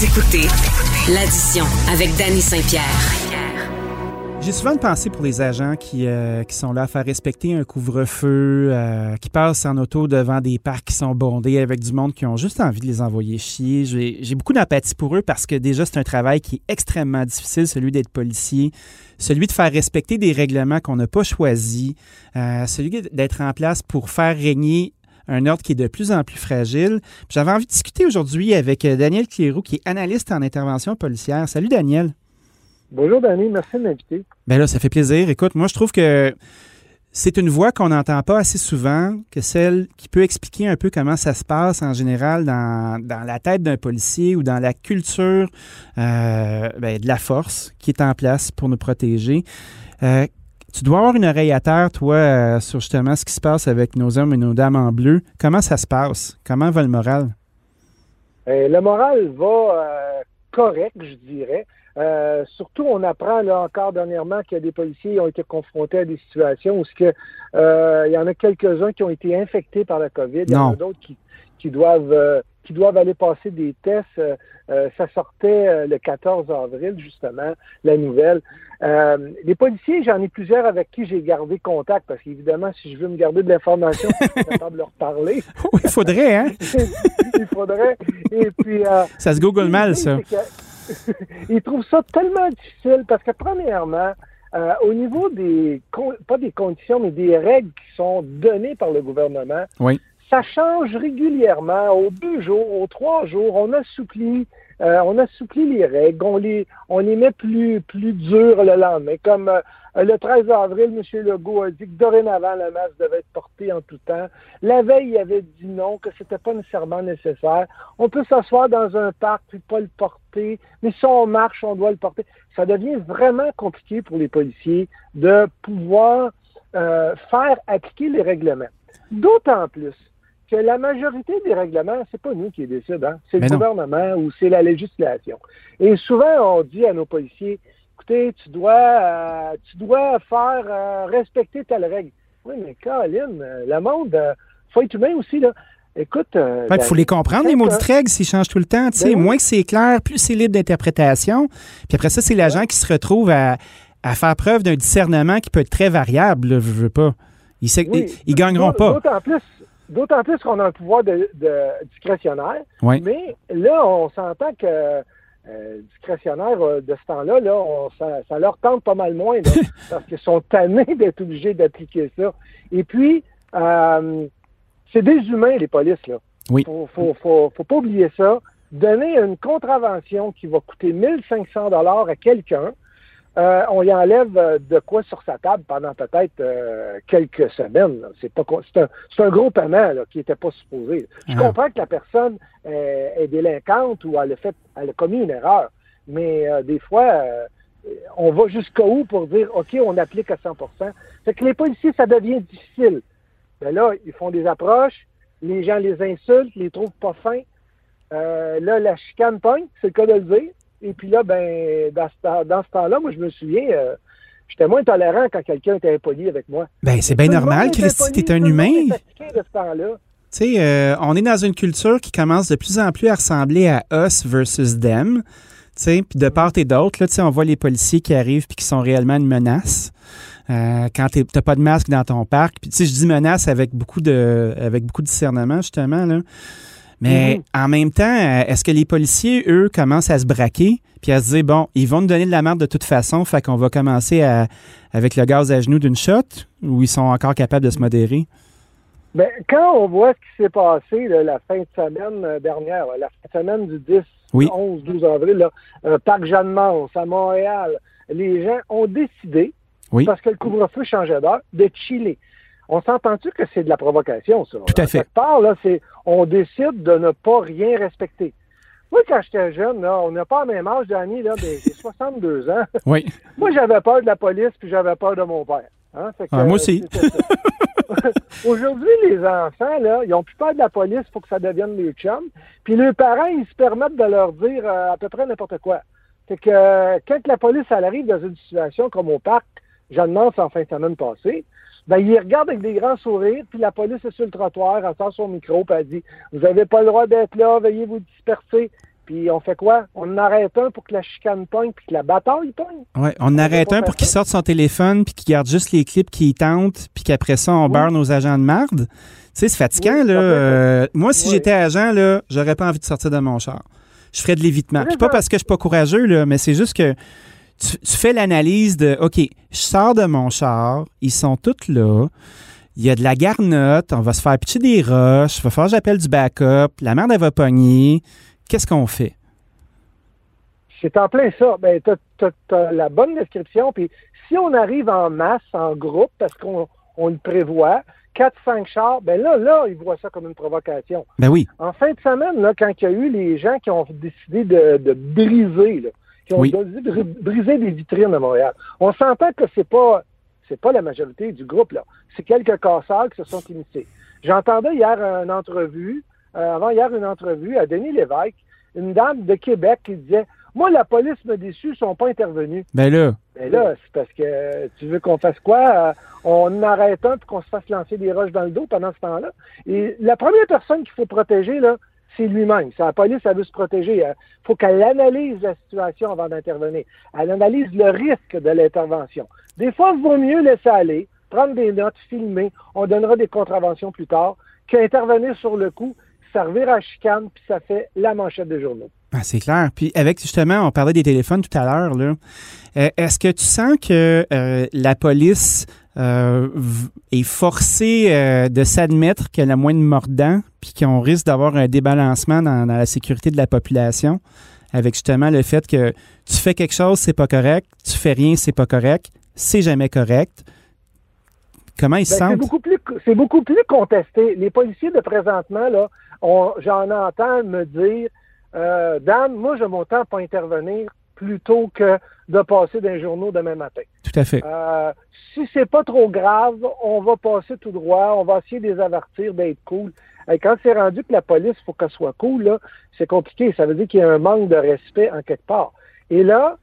Écoutez l'addition avec Danny Saint-Pierre. J'ai souvent une pensée pour les agents qui, euh, qui sont là à faire respecter un couvre-feu, euh, qui passent en auto devant des parcs qui sont bondés avec du monde qui ont juste envie de les envoyer chier. J'ai beaucoup d'empathie pour eux parce que déjà, c'est un travail qui est extrêmement difficile, celui d'être policier, celui de faire respecter des règlements qu'on n'a pas choisis, euh, celui d'être en place pour faire régner un ordre qui est de plus en plus fragile. J'avais envie de discuter aujourd'hui avec Daniel Clérou, qui est analyste en intervention policière. Salut Daniel. Bonjour, Danny. Merci de m'inviter. Bien là, ça fait plaisir. Écoute, moi, je trouve que c'est une voix qu'on n'entend pas assez souvent, que celle qui peut expliquer un peu comment ça se passe en général dans, la tête d'un policier ou dans la culture euh, ben, de la force qui est en place pour nous protéger. Euh, tu dois avoir une oreille à terre, toi, euh, sur justement ce qui se passe avec nos hommes et nos dames en bleu. Comment ça se passe? Comment va le moral? le moral va correct, je dirais. Euh, surtout, on apprend là encore dernièrement qu'il y a des policiers qui ont été confrontés à des situations où que, euh, il y en a quelques-uns qui ont été infectés par la COVID. Il y en a d'autres qui, qui doivent euh, qui doivent aller passer des tests. ça sortait le 14 avril, justement, la nouvelle. les policiers, j'en ai plusieurs avec qui j'ai gardé contact, parce qu'évidemment, si je veux me garder de l'information, je suis capable de leur parler. Oui, il faudrait, hein? il faudrait. Et puis... ça se google mal, ça. ils trouvent ça tellement difficile parce que, premièrement, euh, au niveau des, pas des conditions, mais des règles qui sont données par le gouvernement, ça change régulièrement. Aux deux jours, aux trois jours, on assouplit, euh, on assouplit les règles, on les, on les met plus, plus dures le lendemain. Comme euh, le 13 avril, M. Legault a dit que dorénavant, le masque devait être porté en tout temps. La veille, il avait dit non, que c'était pas nécessairement nécessaire. On peut s'asseoir dans un parc puis pas le porter, mais si on marche, on doit le porter. Ça devient vraiment compliqué pour les policiers de pouvoir euh, faire appliquer les règlements. D'autant plus que la majorité des règlements, c'est pas nous qui les décidons, hein. c'est le gouvernement ou c'est la législation. Et souvent, on dit à nos policiers, écoutez, tu dois, euh, tu dois faire euh, respecter telle règle. Oui, mais Colin, euh, le monde, faut être humain aussi, là. Écoute. il faut les comprendre, les maudites règles, s'ils changent tout le temps. Tu sais, ben moins que c'est clair, plus c'est libre d'interprétation. Puis après ça, c'est l'agent qui se retrouve à, faire preuve d'un discernement qui peut être très variable, je veux pas. Ils, ne gagneront pas. D'autant plus, d'autant plus qu'on a un pouvoir de, discrétionnaire. Mais là, on s'entend que euh, discrétionnaire euh, de ce temps-là, là, ça, leur tente pas mal moins parce qu'ils sont tannés d'être obligés d'appliquer ça. Et puis, euh, c'est des humains, les polices. Là. Oui. Faut, faut, faut, faut, pas oublier ça. Donner une contravention qui va coûter 1500 dollars à quelqu'un, euh, on y enlève euh, de quoi sur sa table pendant peut-être euh, quelques semaines. C'est pas c'est un, un, gros paiement qui n'était pas supposé. Je ah. comprends que la personne est délinquante ou elle a fait elle a commis une erreur, mais des fois on va jusqu'à où pour dire OK, on applique à 100% Fait que les policiers, ça devient difficile. Mais là, ils font des approches, les gens les insultent, les trouvent pas fins. là, la chicane pogne, c'est le cas de le dire. Et puis là, ben, dans ce, temps-là, moi, je me souviens, euh, j'étais moins tolérant quand quelqu'un était impoli avec moi. Ben, c'est bien normal, Christy, t'es un humain. Tu sais, euh, on est dans une culture qui commence de plus en plus à ressembler à us versus them. Puis de part et d'autre, là, on voit les policiers qui arrivent puis qui sont réellement une menace. Euh, quand tu n'as pas de masque dans ton parc. Puis, je dis menace avec beaucoup de avec beaucoup de discernement, justement. Là. Mais mm-hmm. en même temps, euh, est-ce que les policiers, eux, commencent à se braquer puis à se dire, bon, ils vont nous donner de la merde de toute façon, fait qu'on va commencer à, avec le gaz à genoux d'une shot ou ils sont encore capables de se modérer? Bien, quand on voit ce qui s'est passé la fin de semaine euh, dernière, la fin de semaine du 10, 11, 12 avril, là, euh, Parc Jeanne-Mance, à Montréal, les gens ont décidé, parce que le couvre-feu changeait d'heure, de chiller. On s'entend-tu que c'est de la provocation, ça? Tout à fait. part, là, c'est on décide de ne pas rien respecter. Moi, quand j'étais jeune, là, on n'a pas le même âge, Danny, là, ben, j'ai 62 ans. Oui. moi, j'avais peur de la police, puis j'avais peur de mon père. Hein? Ah, moi aussi. Aujourd'hui, les enfants, là, ils n'ont plus peur de la police pour que ça devienne les chums. Puis leurs parents, ils se permettent de leur dire euh, à peu près n'importe quoi. C'est que euh, quand la police elle arrive dans une situation comme au parc, demande en fin de semaine passée, ben, il regarde avec des grands sourires, puis la police est sur le trottoir, elle sort son micro, puis elle dit Vous n'avez pas le droit d'être là, veuillez vous disperser. Puis on fait quoi? On arrête un pour que la chicane pogne puis que la bataille pogne. Oui, on, arrête un pour qu'il sorte son téléphone puis qu'il garde juste les clips qui tentent puis qu'après ça, on barre nos agents de marde. Tu sais, c'est fatigant, là. Euh, moi, si j'étais agent, là, j'aurais pas envie de sortir de mon char. Je ferais de l'évitement. Puis pas parce que je suis pas courageux, là, mais c'est juste que tu, tu fais l'analyse de OK, je sors de mon char, ils sont tous là il y a de la garnotte, on va se faire pitcher des roches, il va falloir j'appelle du backup, la merde, elle va pogner. Qu'est-ce qu'on fait? C'est en plein ça. Ben, tu as, la bonne description. Puis si on arrive en masse, en groupe, parce qu'on le prévoit, 4-5 chars, ben là, là, ils voient ça comme une provocation. Ben oui. En fin de semaine, là, quand il y a eu les gens qui ont décidé de, briser, qui ont briser des vitrines à Montréal, on s'entend que c'est pas c'est pas la majorité du groupe, là. C'est quelques casseurs qui se sont initiés. J'entendais hier une entrevue, euh, avant hier une entrevue à Denis Lévesque, une dame de Québec qui disait Moi, la police me déçu, ils sont pas intervenus. Ben là. Ben là, c'est parce que tu veux qu'on fasse quoi? Euh, on arrête un pour qu'on se fasse lancer des roches dans le dos pendant ce temps-là. Et la première personne qu'il faut protéger, là, c'est lui-même. La police, elle veut se protéger. Il faut qu'elle analyse la situation avant d'intervenir. Elle analyse le risque de l'intervention. Des fois, il vaut mieux laisser aller, prendre des notes, filmer. On donnera des contraventions plus tard qu'intervenir sur le coup, servir à chicane, puis ça fait la manchette des journaux. Ah, c'est clair. Puis avec justement, on parlait des téléphones tout à l'heure. Là. Euh, est-ce que tu sens que euh, la police euh, est forcée de s'admettre qu'elle a moins de mordants, puis qu'on risque d'avoir un débalancement dans, la sécurité de la population, avec justement le fait que tu fais quelque chose, c'est pas correct, tu fais rien, c'est pas correct, c'est jamais correct. Comment ils se ben, sentent? C'est beaucoup, plus, contesté. Les policiers de présentement, là, j'en entends me dire euh, Dan, moi, je m'entends pas intervenir plutôt que de passer d'un journaux demain matin. Euh, si c'est pas trop grave, on va passer tout droit, on va essayer de les avertir d'être cool. Et quand c'est rendu que la police, faut qu'elle soit cool, c'est compliqué. Ça veut dire qu'il y a un manque de respect en quelque part. Et là,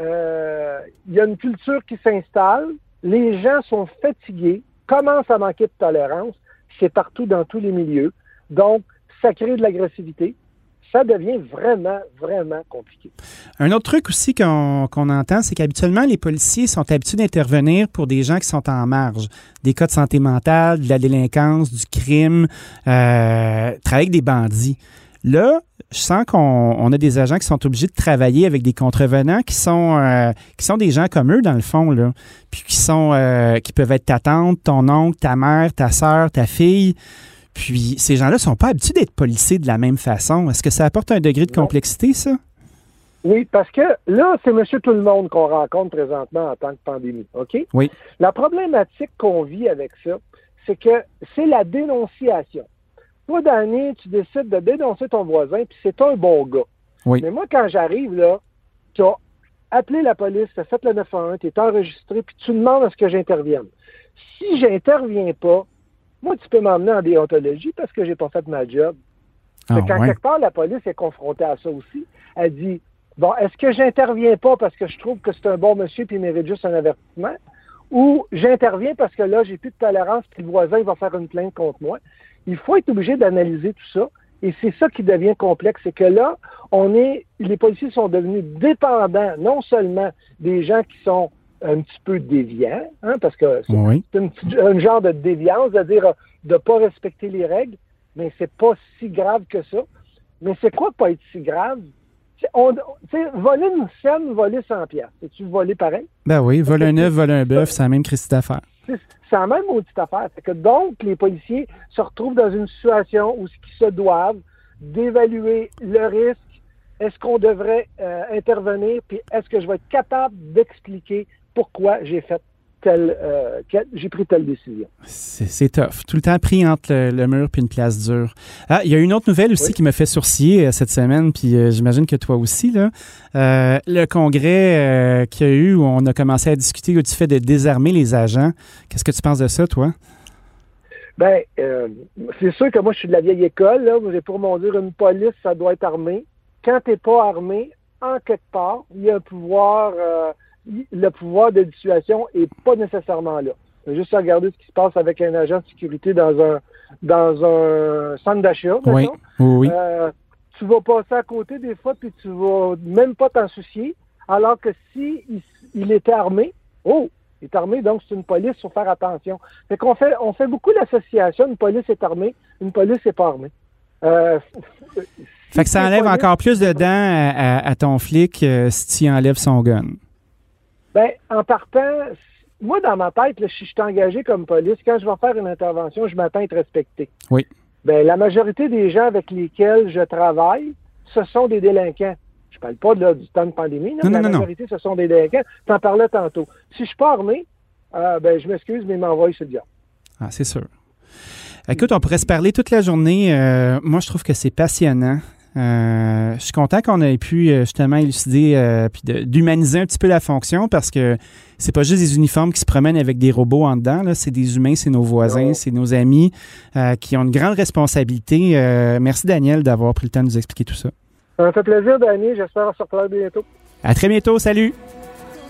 euh, il y a une culture qui s'installe, les gens sont fatigués, commencent à manquer de tolérance, c'est partout dans tous les milieux. Donc, ça crée de l'agressivité, ça devient vraiment, vraiment compliqué. Un autre truc aussi qu'on entend, c'est qu'habituellement, les policiers sont habitués d'intervenir pour des gens qui sont en marge. Des cas de santé mentale, de la délinquance, du crime, euh, travailler avec des bandits. Là, je sens qu'on a des agents qui sont obligés de travailler avec des contrevenants qui sont euh, qui sont des gens comme eux dans le fond là, puis qui sont euh, qui peuvent être ta tante, ton oncle, ta mère, ta soeur, ta fille. Puis ces gens-là ne sont pas habitués d'être policiers de la même façon. Est-ce que ça apporte un degré de complexité, ça? Oui, parce que là, c'est monsieur tout le monde qu'on rencontre présentement en tant que pandémie, OK? Oui. La problématique qu'on vit avec ça, c'est que c'est la dénonciation. Toi, Danny, tu décides de dénoncer ton voisin, puis c'est un bon gars. Oui. Mais moi, quand j'arrive, là, tu as appelé la police, tu as fait le 911, tu es enregistré, puis tu demandes à ce que j'intervienne. Si j'interviens pas, moi, tu peux m'emmener en déontologie parce que j'ai pas fait ma job. Ah, quand quelque part, la police est confrontée à ça aussi. Elle dit Bon, est-ce que j'interviens pas parce que je trouve que c'est un bon monsieur puis il mérite juste un avertissement? Ou j'interviens parce que là, j'ai plus de tolérance puis le voisin va faire une plainte contre moi? Il faut être obligé d'analyser tout ça. Et c'est ça qui devient complexe, c'est que là, on est, les policiers sont devenus dépendants non seulement des gens qui sont un petit peu déviant, hein, parce que c'est un genre de déviance, c'est-à-dire de ne pas respecter les règles, mais c'est pas si grave que ça. Mais c'est quoi pas être si grave? On, voler une scène, voler 100 pièces. C'est-tu voler pareil? Ben oui, voler un œuf, voler un bœuf, c'est la même Christie d'affaires. C'est la même maudite affaire. C'est que donc, les policiers se retrouvent dans une situation où ce qu'ils se doivent d'évaluer le risque, est-ce qu'on devrait euh, intervenir, puis est-ce que je vais être capable d'expliquer pourquoi j'ai fait telle, euh, j'ai pris telle décision. C'est tough. Tout le temps pris entre le, mur puis une place dure. Ah, il y a une autre nouvelle aussi qui me fait sourciller euh, cette semaine, puis euh, j'imagine que toi aussi. Là. le congrès qu'il y a eu où on a commencé à discuter du fait de désarmer les agents. Qu'est-ce que tu penses de ça, toi? Ben, c'est sûr que moi, je suis de la vieille école. Là. Pour mon dire, une police, ça doit être armé. Quand tu n'es pas armé, en quelque part, il y a un pouvoir le pouvoir de dissuasion n'est pas nécessairement là. Juste regarder ce qui se passe avec un agent de sécurité dans un dans un centre d'achat. Oui, oui. Euh, tu vas passer à côté des fois, puis tu vas même pas t'en soucier. Alors que si il, était armé, oh, il est armé, donc c'est une police, il faut faire attention. Fait qu'on fait, on fait beaucoup l'association, une police est armée, une police n'est pas armée. Euh, fait que ça enlève encore plus de dents à, ton flic euh, si tu enlèves son gun. Ben, en partant, moi, dans ma tête, si je suis engagé comme police, quand je vais faire une intervention, je m'attends à être respecté. Oui. Ben, la majorité des gens avec lesquels je travaille, ce sont des délinquants. Je parle pas du temps de pandémie. Non, la majorité, ce sont des délinquants. Tu en parlais tantôt. Si je suis pas armé, euh, ben, je m'excuse, mais m'envoie ce diable. Ah, c'est sûr. Écoute, on pourrait se parler toute la journée. Euh, moi, je trouve que c'est passionnant. Euh, je suis content qu'on ait pu justement élucider euh, puis d'humaniser un petit peu la fonction parce que c'est pas juste des uniformes qui se promènent avec des robots en dedans. C'est des humains, c'est nos voisins, c'est nos amis qui ont une grande responsabilité. merci Daniel d'avoir pris le temps de nous expliquer tout ça. Ça m'a fait plaisir, Daniel. J'espère se retrouver bientôt. À très bientôt. Salut.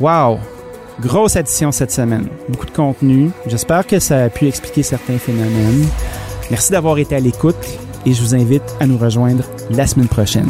Wow. Grosse addition cette semaine. Beaucoup de contenu. J'espère que ça a pu expliquer certains phénomènes. Merci d'avoir été à l'écoute et je vous invite à nous rejoindre la semaine prochaine.